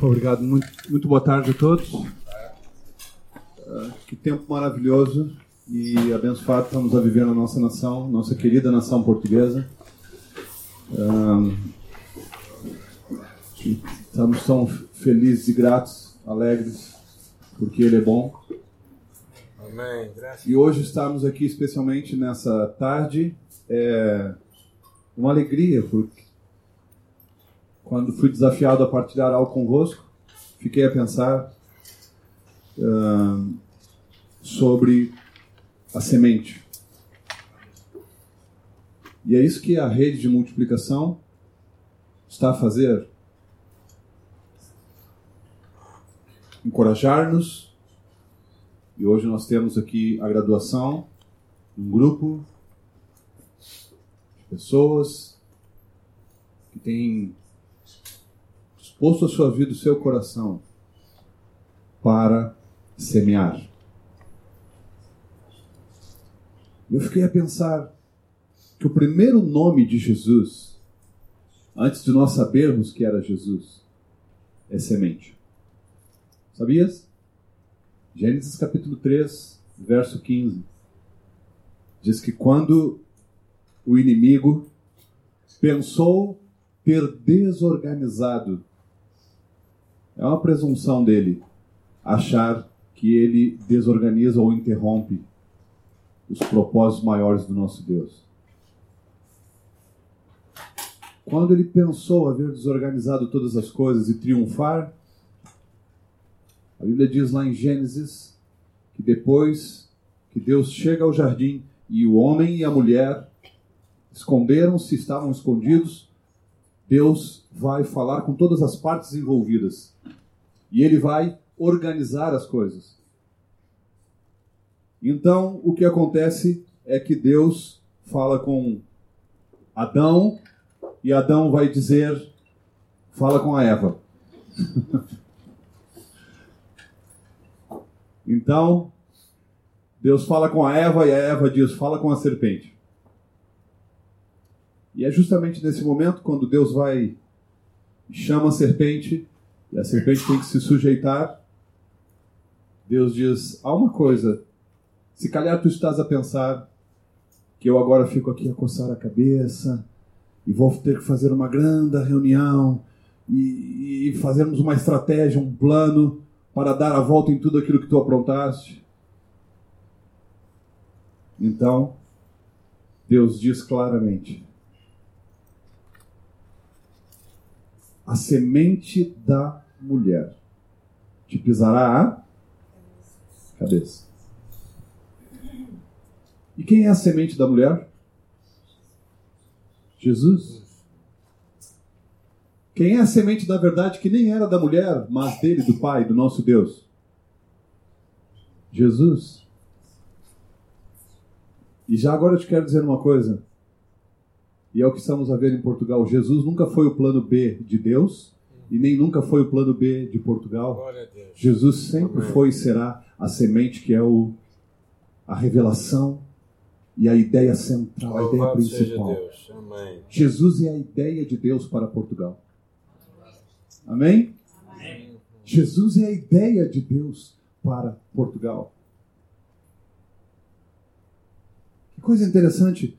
Obrigado, muito, muito boa tarde a todos. Uh, que tempo maravilhoso e abençoado estamos a viver na nossa nação, nossa querida nação portuguesa. Uh, estamos tão felizes e gratos, alegres, porque Ele é bom. Amém. Graças. E hoje estamos aqui, especialmente nessa tarde, é uma alegria, porque quando fui desafiado a partilhar algo convosco, fiquei a pensar uh, sobre a semente. E é isso que a rede de multiplicação está a fazer. Encorajar-nos. E hoje nós temos aqui a graduação, um grupo de pessoas que têm exposto a sua vida, o seu coração, para semear. Eu fiquei a pensar que o primeiro nome de Jesus, antes de nós sabermos que era Jesus, é semente. Sabias? Gênesis capítulo 3, verso 15. Diz que quando o inimigo pensou ter desorganizado é uma presunção dele achar que ele desorganiza ou interrompe os propósitos maiores do nosso Deus. Quando ele pensou haver desorganizado todas as coisas e triunfar, a Bíblia diz lá em Gênesis que depois que Deus chega ao jardim e o homem e a mulher esconderam-se, estavam escondidos, Deus vai falar com todas as partes envolvidas e ele vai organizar as coisas. Então, o que acontece é que Deus fala com Adão e Adão vai dizer: fala com a Eva. então, Deus fala com a Eva e a Eva diz: fala com a serpente. E é justamente nesse momento, quando Deus vai chama a serpente, e a serpente tem que se sujeitar. Deus diz: há uma coisa, se calhar tu estás a pensar que eu agora fico aqui a coçar a cabeça e vou ter que fazer uma grande reunião e, e fazermos uma estratégia, um plano para dar a volta em tudo aquilo que tu aprontaste. Então, Deus diz claramente: a semente da mulher te pisará a cabeça. E quem é a semente da mulher? Jesus. Quem é a semente da verdade que nem era da mulher, mas dele, do Pai, do nosso Deus? Jesus. E já agora eu te quero dizer uma coisa. E é o que estamos a ver em Portugal. Jesus nunca foi o plano B de Deus e nem nunca foi o plano B de Portugal. Jesus sempre Amém. foi e será a semente que é o, a revelação e a ideia central, a ideia principal. Jesus é a ideia de Deus para Portugal. Amém? Amém? Jesus é a ideia de Deus para Portugal. Que coisa interessante.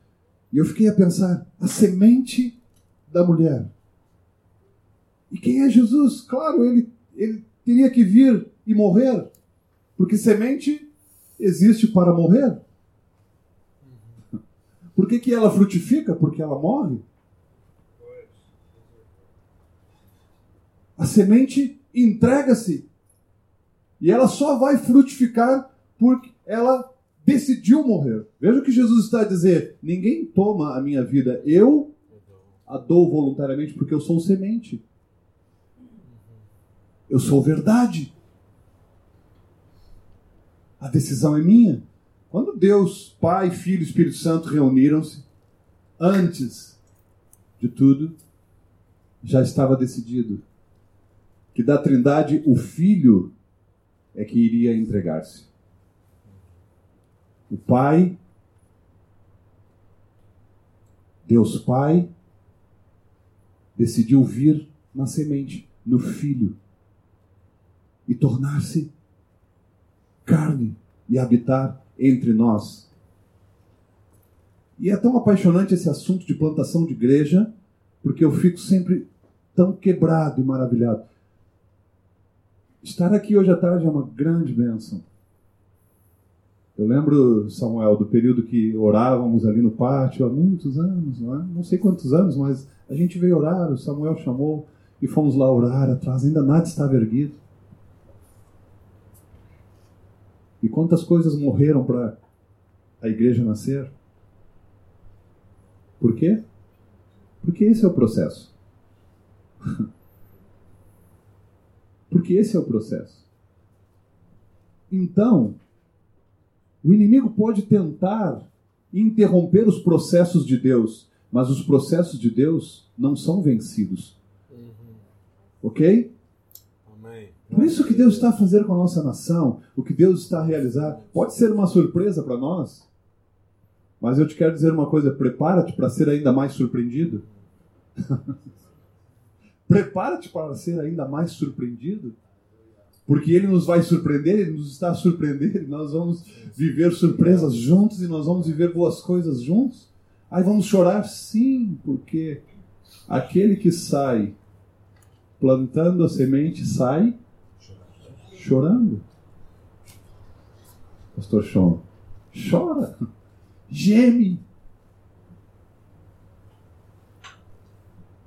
E eu fiquei a pensar: a semente da mulher. E quem é Jesus? Claro, ele, ele teria que vir e morrer, porque semente existe para morrer. Por que, que ela frutifica? Porque ela morre. A semente entrega-se. E ela só vai frutificar porque ela decidiu morrer. Veja o que Jesus está a dizer: ninguém toma a minha vida, eu a dou voluntariamente porque eu sou semente. Eu sou verdade. A decisão é minha. Quando Deus, Pai, Filho e Espírito Santo reuniram-se, antes de tudo, já estava decidido que da Trindade o Filho é que iria entregar-se. O Pai, Deus Pai, decidiu vir na semente, no Filho. e tornar-se carne e habitar entre nós. E é tão apaixonante esse assunto de plantação de igreja, porque eu fico sempre tão quebrado e maravilhado. Estar aqui hoje à tarde é uma grande bênção. Eu lembro, Samuel, do período que orávamos ali no pátio há muitos anos, não, é? não sei quantos anos, mas a gente veio orar, o Samuel chamou e fomos lá orar atrás, ainda nada estava erguido. E quantas coisas morreram para a igreja nascer? Por quê? Porque esse é o processo. Porque esse é o processo. Então, o inimigo pode tentar interromper os processos de Deus, mas os processos de Deus não são vencidos. Uhum. Ok? Amém. Por isso que Deus está a fazer com a nossa nação, o que Deus está a realizar, pode ser uma surpresa para nós. Mas eu te quero dizer uma coisa: prepara-te para ser ainda mais surpreendido. prepara-te para ser ainda mais surpreendido. Porque ele nos vai surpreender, ele nos está a surpreender, nós vamos viver surpresas juntos e nós vamos viver boas coisas juntos. Aí vamos chorar? Sim, porque aquele que sai plantando a semente sai chorando. Pastor Sean, chora, geme.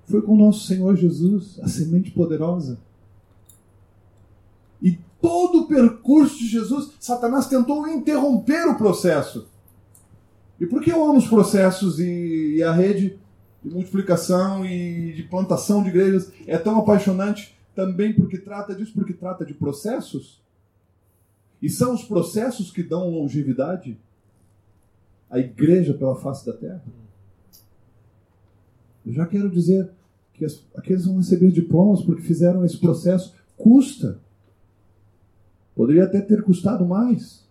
Foi com o nosso Senhor Jesus, a semente poderosa. Todo o percurso de Jesus, Satanás tentou interromper o processo. E por que eu amo os processos e, e a rede de multiplicação e de plantação de igrejas é tão apaixonante? Também porque trata disso, porque trata de processos. E são os processos que dão longevidade à igreja pela face da terra. Eu já quero dizer que aqueles vão receber diplomas porque fizeram esse processo. Custa. Poderia até ter custado mais.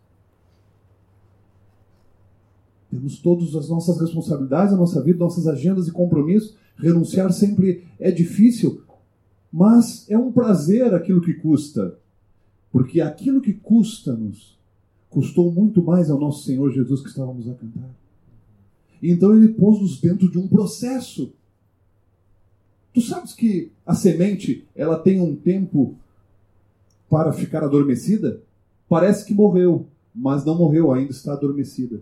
Temos todas as nossas responsabilidades, a nossa vida, nossas agendas e compromissos. Renunciar sempre é difícil, mas é um prazer aquilo que custa. Porque aquilo que custa-nos custou muito mais ao nosso Senhor Jesus que estávamos a cantar. Então ele pôs-nos dentro de um processo. Tu sabes que a semente ela tem um tempo para ficar adormecida, parece que morreu, mas não morreu, ainda está adormecida.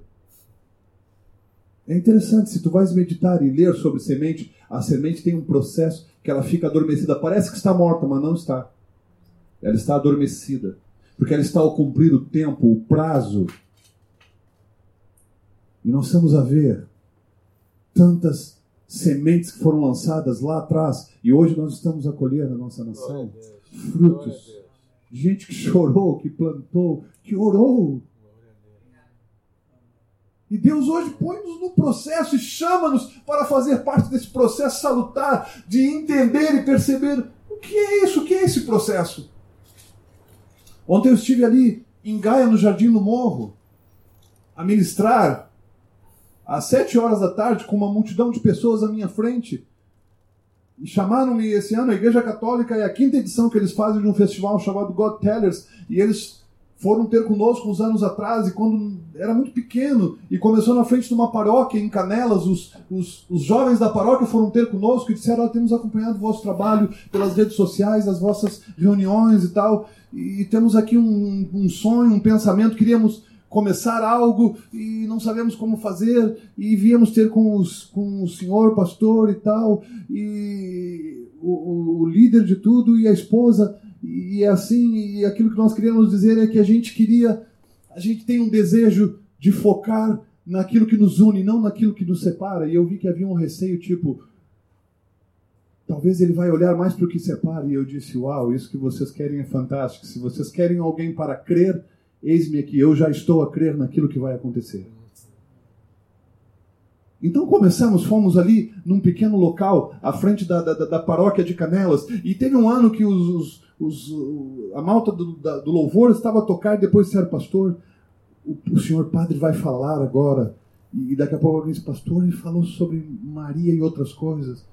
É interessante, se tu vais meditar e ler sobre semente, a semente tem um processo que ela fica adormecida. Parece que está morta, mas não está. Ela está adormecida. Porque ela está ao cumprir o tempo, o prazo. E nós estamos a ver tantas sementes que foram lançadas lá atrás e hoje nós estamos a colher na nossa nação frutos gente que chorou, que plantou, que orou. E Deus hoje põe-nos no processo e chama-nos para fazer parte desse processo salutar de entender e perceber o que é isso, o que é esse processo. Ontem eu estive ali em Gaia, no Jardim do Morro, a ministrar às sete horas da tarde com uma multidão de pessoas à minha frente. Chamaram-me esse ano, a Igreja Católica é a quinta edição que eles fazem de um festival chamado God Tellers, e eles foram ter conosco uns anos atrás, e quando era muito pequeno, e começou na frente de uma paróquia em Canelas, os, os, os jovens da paróquia foram ter conosco e disseram: ah, temos acompanhado o vosso trabalho pelas redes sociais, as vossas reuniões e tal, e temos aqui um, um sonho, um pensamento, queríamos começar algo e não sabemos como fazer e viemos ter com, os, com o senhor pastor e tal e o, o líder de tudo e a esposa e é assim e aquilo que nós queríamos dizer é que a gente queria a gente tem um desejo de focar naquilo que nos une não naquilo que nos separa. E eu vi que havia um receio tipo talvez ele vai olhar mais para o que separa. E eu disse uau isso que vocês querem é fantástico. Se vocês querem alguém para crer Eis-me aqui, eu já estou a crer naquilo que vai acontecer. Então começamos, fomos ali num pequeno local, à frente da, da, da paróquia de Canelas, e teve um ano que os, os, os a malta do, da, do, louvor estava a tocar, depois disseram, pastor, o, o, senhor padre vai falar agora, e daqui a pouco alguém disse, pastor, ele falou sobre Maria e outras coisas.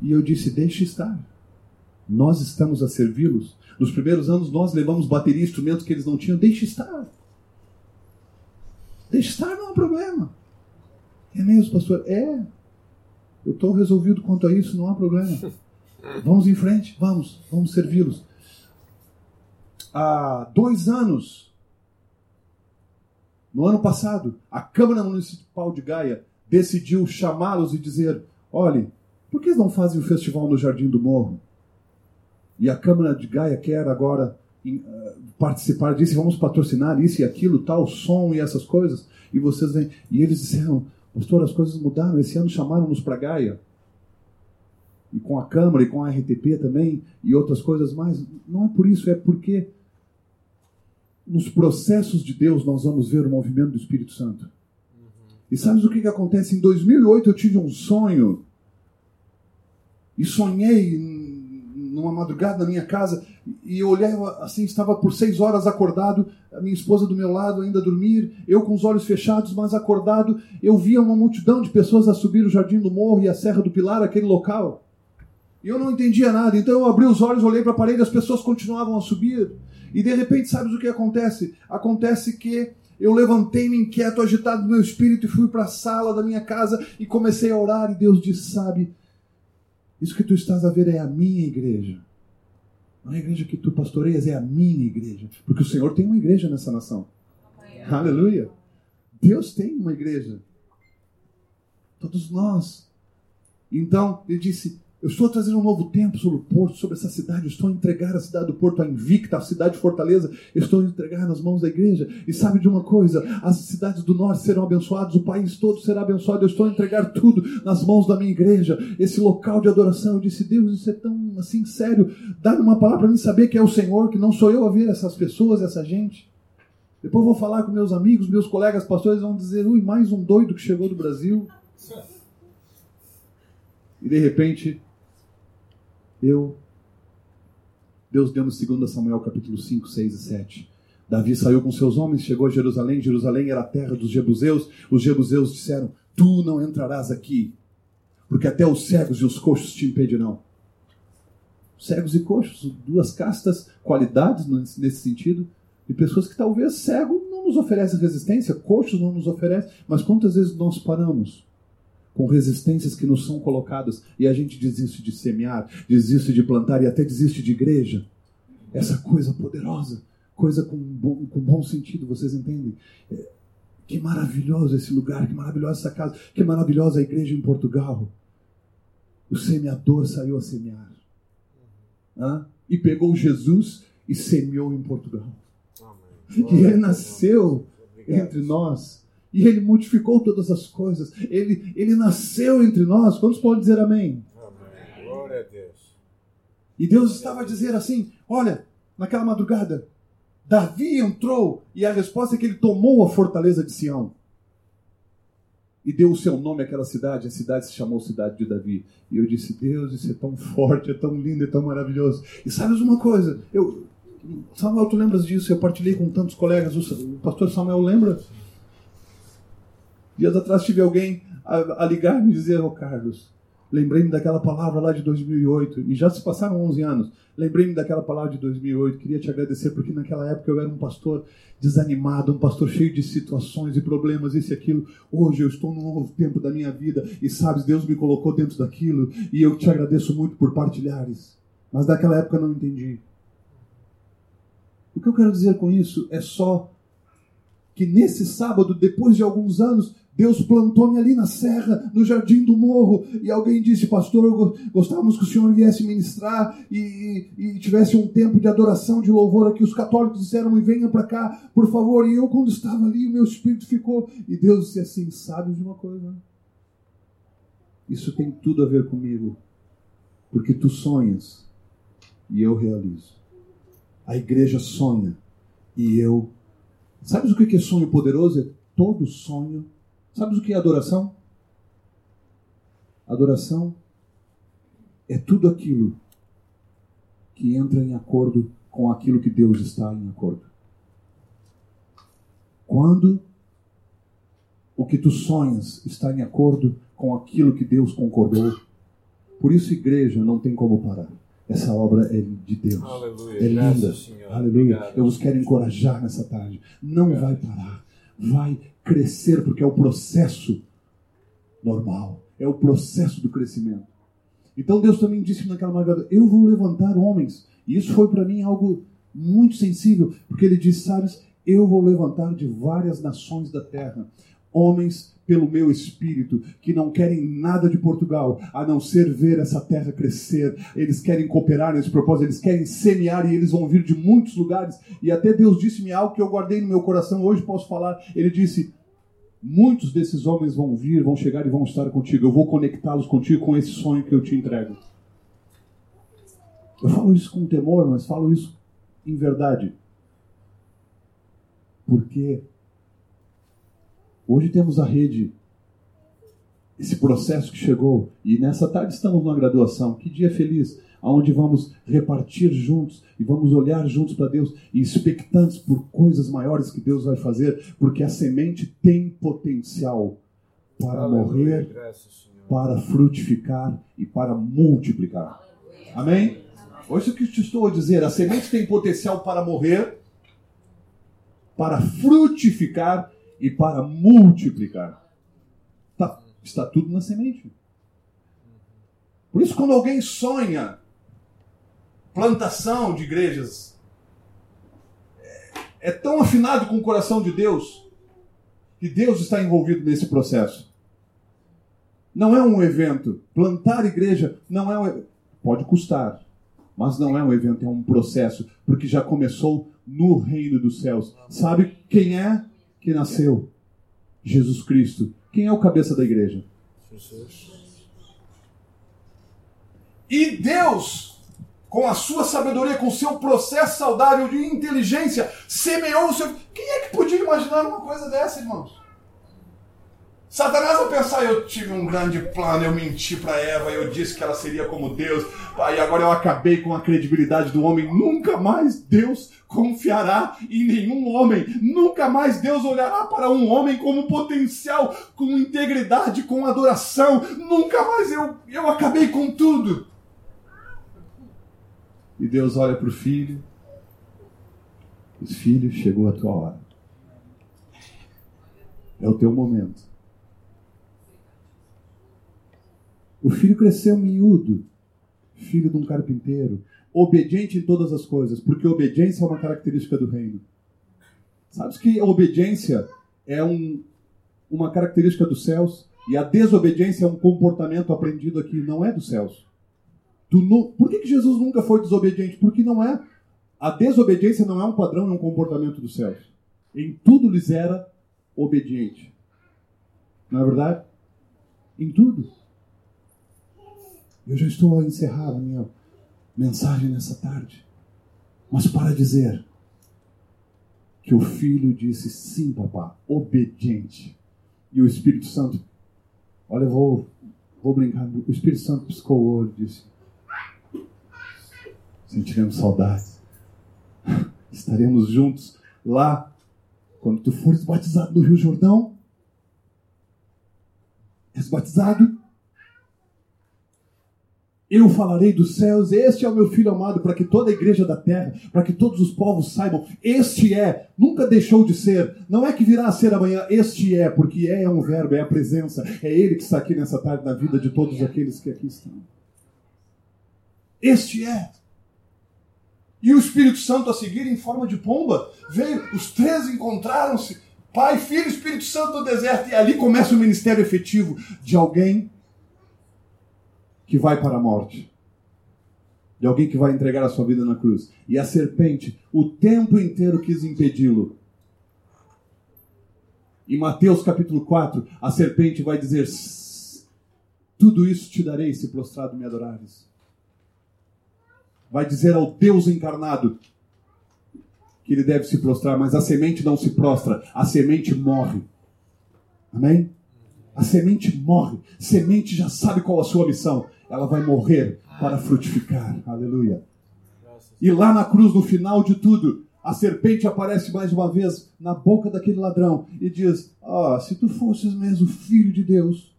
E eu disse, deixe estar. Nós estamos a servi-los. Nos primeiros anos nós levamos bateria, instrumentos que eles não tinham. Deixe estar. Deixe estar, não há problema. É mesmo, pastor? É. Eu estou resolvido quanto a isso, não há problema. Vamos em frente, vamos, vamos servi-los. Há dois anos, no ano passado, a Câmara Municipal de Gaia decidiu chamá-los e dizer: olhe, por que não fazem o festival no Jardim do Morro? E a Câmara de Gaia quer agora uh, participar disso, vamos patrocinar isso e aquilo, tal, som e essas coisas. E vocês vêm. E eles disseram: Pastor, as coisas mudaram. Esse ano chamaram-nos para Gaia. E com a Câmara e com a RTP também, e outras coisas mais. Não é por isso, é porque nos processos de Deus nós vamos ver o movimento do Espírito Santo. Uhum. E sabes o que, que acontece? Em 2008 eu tive um sonho. E sonhei numa madrugada na minha casa e eu olhava assim, estava por seis horas acordado, a minha esposa do meu lado ainda a dormir, eu com os olhos fechados, mas acordado, eu via uma multidão de pessoas a subir o Jardim do Morro e a Serra do Pilar, aquele local. E eu não entendia nada, então eu abri os olhos, olhei para a parede, as pessoas continuavam a subir. E de repente, sabes o que acontece? Acontece que eu levantei-me inquieto, agitado no meu espírito e fui para a sala da minha casa e comecei a orar. E Deus disse: Sabe, isso que tu estás a ver é a minha igreja. Não é a igreja que tu pastoreias, é a minha igreja. Porque o Senhor tem uma igreja nessa nação. Aleluia. Deus tem uma igreja. Todos nós. Então, ele disse: eu estou trazendo um novo tempo sobre o Porto, sobre essa cidade. Eu estou a entregar a cidade do Porto, a invicta, a cidade de Fortaleza. Eu estou a entregar nas mãos da igreja. E sabe de uma coisa? As cidades do norte serão abençoadas, o país todo será abençoado. Eu estou a entregar tudo nas mãos da minha igreja. Esse local de adoração. Eu disse, Deus, isso é tão assim sério. Dá-me uma palavra para mim saber que é o Senhor, que não sou eu a ver essas pessoas, essa gente. Depois vou falar com meus amigos, meus colegas pastores, vão dizer, ui, mais um doido que chegou do Brasil. E de repente, eu Deus deu no 2 Samuel capítulo 5, 6 e 7. Davi saiu com seus homens, chegou a Jerusalém. Jerusalém era a terra dos jebuseus. Os jebuseus disseram: Tu não entrarás aqui, porque até os cegos e os coxos te impedirão. Cegos e coxos, duas castas, qualidades nesse sentido, de pessoas que talvez cego não nos oferece resistência, coxos não nos oferece, mas quantas vezes nós paramos com resistências que nos são colocadas e a gente desiste de semear, desiste de plantar e até desiste de igreja. Essa coisa poderosa, coisa com bom, com bom sentido, vocês entendem? É, que maravilhoso esse lugar, que maravilhosa essa casa, que maravilhosa a igreja em Portugal. O semeador saiu a semear. Hã? E pegou Jesus e semeou em Portugal. Amém. E ele nasceu entre nós e ele modificou todas as coisas. Ele, ele nasceu entre nós. Quantos podem dizer amém? Amém. Glória a Deus. E Deus estava a dizer assim: olha, naquela madrugada, Davi entrou e a resposta é que ele tomou a fortaleza de Sião. E deu o seu nome àquela cidade, a cidade se chamou Cidade de Davi. E eu disse: Deus, isso é tão forte, é tão lindo, é tão maravilhoso. E sabes uma coisa? Eu, Samuel, tu lembras disso? Eu partilhei com tantos colegas. O pastor Samuel lembra? Dias atrás tive alguém a, a ligar e me dizer, ô oh, Carlos, lembrei-me daquela palavra lá de 2008, e já se passaram 11 anos. Lembrei-me daquela palavra de 2008, queria te agradecer porque naquela época eu era um pastor desanimado, um pastor cheio de situações e problemas, isso e aquilo. Hoje eu estou num novo tempo da minha vida e sabes, Deus me colocou dentro daquilo e eu te agradeço muito por partilhares. Mas naquela época eu não entendi. O que eu quero dizer com isso é só que nesse sábado, depois de alguns anos, Deus plantou-me ali na serra, no jardim do morro, e alguém disse, pastor, gostávamos que o senhor viesse ministrar e, e, e tivesse um tempo de adoração, de louvor aqui. Os católicos disseram, e venha para cá, por favor. E eu, quando estava ali, o meu espírito ficou. E Deus disse assim: sabe de uma coisa? Isso tem tudo a ver comigo, porque tu sonhas e eu realizo. A igreja sonha e eu. Sabes o que é sonho poderoso? É todo sonho Sabes o que é adoração? Adoração é tudo aquilo que entra em acordo com aquilo que Deus está em acordo. Quando o que tu sonhas está em acordo com aquilo que Deus concordou. Por isso, igreja não tem como parar. Essa obra é de Deus. Aleluia. É linda. Aleluia. Obrigado. Eu vos quero encorajar nessa tarde. Não vai parar. Vai crescer, porque é o processo normal. É o processo do crescimento. Então Deus também disse naquela madrugada: Eu vou levantar homens. E isso foi para mim algo muito sensível, porque ele disse: Sabes, eu vou levantar de várias nações da terra homens pelo meu espírito que não querem nada de Portugal a não ser ver essa terra crescer. Eles querem cooperar nesse propósito, eles querem semear e eles vão vir de muitos lugares. E até Deus disse-me algo que eu guardei no meu coração, hoje posso falar. Ele disse: Muitos desses homens vão vir, vão chegar e vão estar contigo. Eu vou conectá-los contigo com esse sonho que eu te entrego. Eu falo isso com temor, mas falo isso em verdade. Porque hoje temos a rede, esse processo que chegou, e nessa tarde estamos numa graduação. Que dia feliz! Onde vamos repartir juntos e vamos olhar juntos para Deus e expectantes por coisas maiores que Deus vai fazer, porque a semente tem potencial para Aleluia. morrer, Graças, para frutificar e para multiplicar. Amém? Hoje o que eu te estou a dizer, a semente tem potencial para morrer, para frutificar e para multiplicar. Tá- está tudo na semente. Por isso, quando alguém sonha plantação de igrejas, é, é tão afinado com o coração de Deus que Deus está envolvido nesse processo. Não é um evento. Plantar igreja não é um. Pode custar, mas não é um evento, é um processo, porque já começou no reino dos céus. Sabe quem é que nasceu? Jesus Cristo. Quem é o cabeça da igreja? Jesus. E Deus, com a sua sabedoria, com o seu processo saudável de inteligência, semeou o seu. Quem é que podia imaginar uma coisa dessa, irmãos? Satanás vai pensar, eu tive um grande plano, eu menti para Eva, eu disse que ela seria como Deus, e agora eu acabei com a credibilidade do homem. Nunca mais Deus confiará em nenhum homem. Nunca mais Deus olhará para um homem como potencial, com integridade, com adoração. Nunca mais eu, eu acabei com tudo. E Deus olha para o filho. Diz, filho, chegou a tua hora. É o teu momento. O filho cresceu miúdo, filho de um carpinteiro, obediente em todas as coisas, porque obediência é uma característica do reino. Sabes que a obediência é um, uma característica dos céus e a desobediência é um comportamento aprendido aqui, não é dos céus. Tu Por que, que Jesus nunca foi desobediente? Porque não é. A desobediência não é um padrão, é um comportamento dos céus. Em tudo lhes era obediente. Não é verdade? Em tudo. Eu já estou a encerrar a minha mensagem nessa tarde. Mas para dizer que o filho disse sim, papá, obediente. E o Espírito Santo, olha, eu vou, vou brincar. O Espírito Santo piscou o olho e disse: Sentiremos saudades. Estaremos juntos lá quando tu fores batizado no Rio Jordão. És batizado? Eu falarei dos céus, este é o meu filho amado, para que toda a igreja da terra, para que todos os povos saibam, este é, nunca deixou de ser, não é que virá a ser amanhã, este é, porque é, é um verbo, é a presença, é ele que está aqui nessa tarde na vida de todos aqueles que aqui estão. Este é. E o Espírito Santo a seguir em forma de pomba veio, os três encontraram-se, Pai, Filho Espírito Santo no deserto, e ali começa o ministério efetivo de alguém que vai para a morte. De alguém que vai entregar a sua vida na cruz. E a serpente, o tempo inteiro quis impedi-lo. Em Mateus capítulo 4, a serpente vai dizer: "S- Tudo isso te darei se prostrado me adorares. Vai dizer ao Deus encarnado que ele deve se prostrar, mas a semente não se prostra, a semente morre. Amém? A semente morre. Semente já sabe qual a sua missão. Ela vai morrer para frutificar. Aleluia. E lá na cruz, no final de tudo, a serpente aparece mais uma vez na boca daquele ladrão e diz: Ah, se tu fosses mesmo filho de Deus,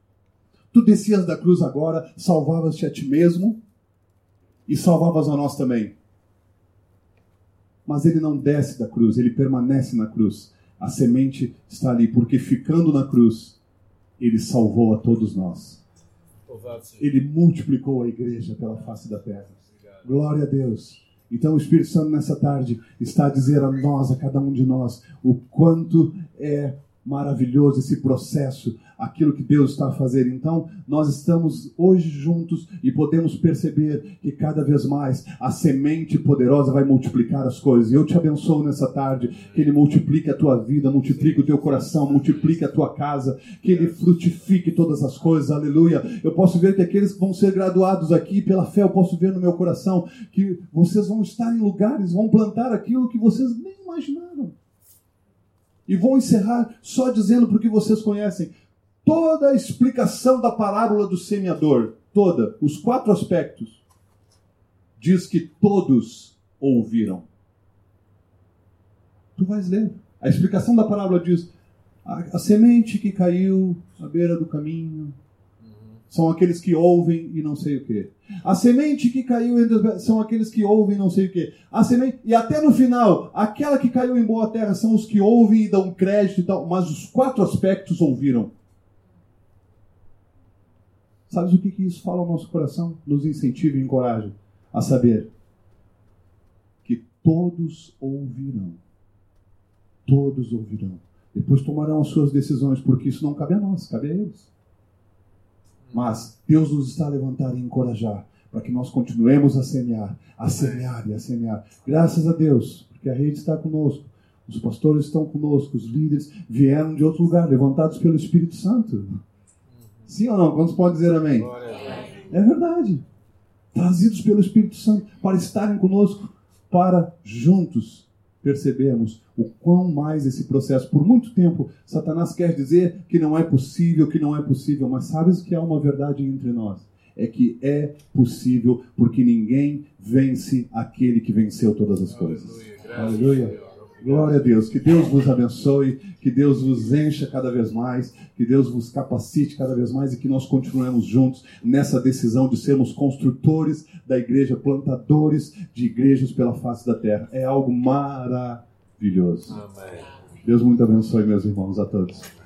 tu descias da cruz agora, salvavas-te a ti mesmo e salvavas a nós também. Mas ele não desce da cruz, ele permanece na cruz. A semente está ali, porque ficando na cruz, ele salvou a todos nós. Ele multiplicou a igreja pela face da terra. Glória a Deus. Então o Espírito Santo nessa tarde está a dizer a nós, a cada um de nós, o quanto é maravilhoso esse processo, aquilo que Deus está a fazer. Então, nós estamos hoje juntos e podemos perceber que cada vez mais a semente poderosa vai multiplicar as coisas. E eu te abençoo nessa tarde, que Ele multiplique a tua vida, multiplique o teu coração, multiplique a tua casa, que Ele frutifique todas as coisas. Aleluia. Eu posso ver que aqueles que vão ser graduados aqui pela fé, eu posso ver no meu coração que vocês vão estar em lugares, vão plantar aquilo que vocês nem imaginaram. E vou encerrar só dizendo porque vocês conhecem toda a explicação da parábola do semeador, toda, os quatro aspectos, diz que todos ouviram. Tu vais ler. A explicação da parábola diz: a, a semente que caiu à beira do caminho, são aqueles que ouvem e não sei o que. A semente que caiu são aqueles que ouvem e não sei o que. A semente e até no final, aquela que caiu em boa terra são os que ouvem e dão crédito e tal, mas os quatro aspectos ouviram. Sabes o que, que isso fala ao nosso coração? Nos incentiva e encoraja a saber que todos ouvirão. Todos ouvirão. Depois tomarão as suas decisões, porque isso não cabe a nós, cabe a eles. Mas Deus nos está a levantar e encorajar para que nós continuemos a semear, a semear e a semear. Graças a Deus, porque a rede está conosco. Os pastores estão conosco, os líderes vieram de outro lugar, levantados pelo Espírito Santo. Sim ou não? Quantos podem dizer amém? É verdade. Trazidos pelo Espírito Santo para estarem conosco, para juntos percebemos o quão mais esse processo, por muito tempo, Satanás quer dizer que não é possível, que não é possível, mas sabes que há uma verdade entre nós? É que é possível, porque ninguém vence aquele que venceu todas as coisas. Aleluia. Aleluia. Glória a Deus. Que Deus vos abençoe, que Deus vos encha cada vez mais, que Deus vos capacite cada vez mais e que nós continuemos juntos nessa decisão de sermos construtores da igreja, plantadores de igrejas pela face da terra. É algo maravilhoso. Amém. Deus muito abençoe, meus irmãos, a todos.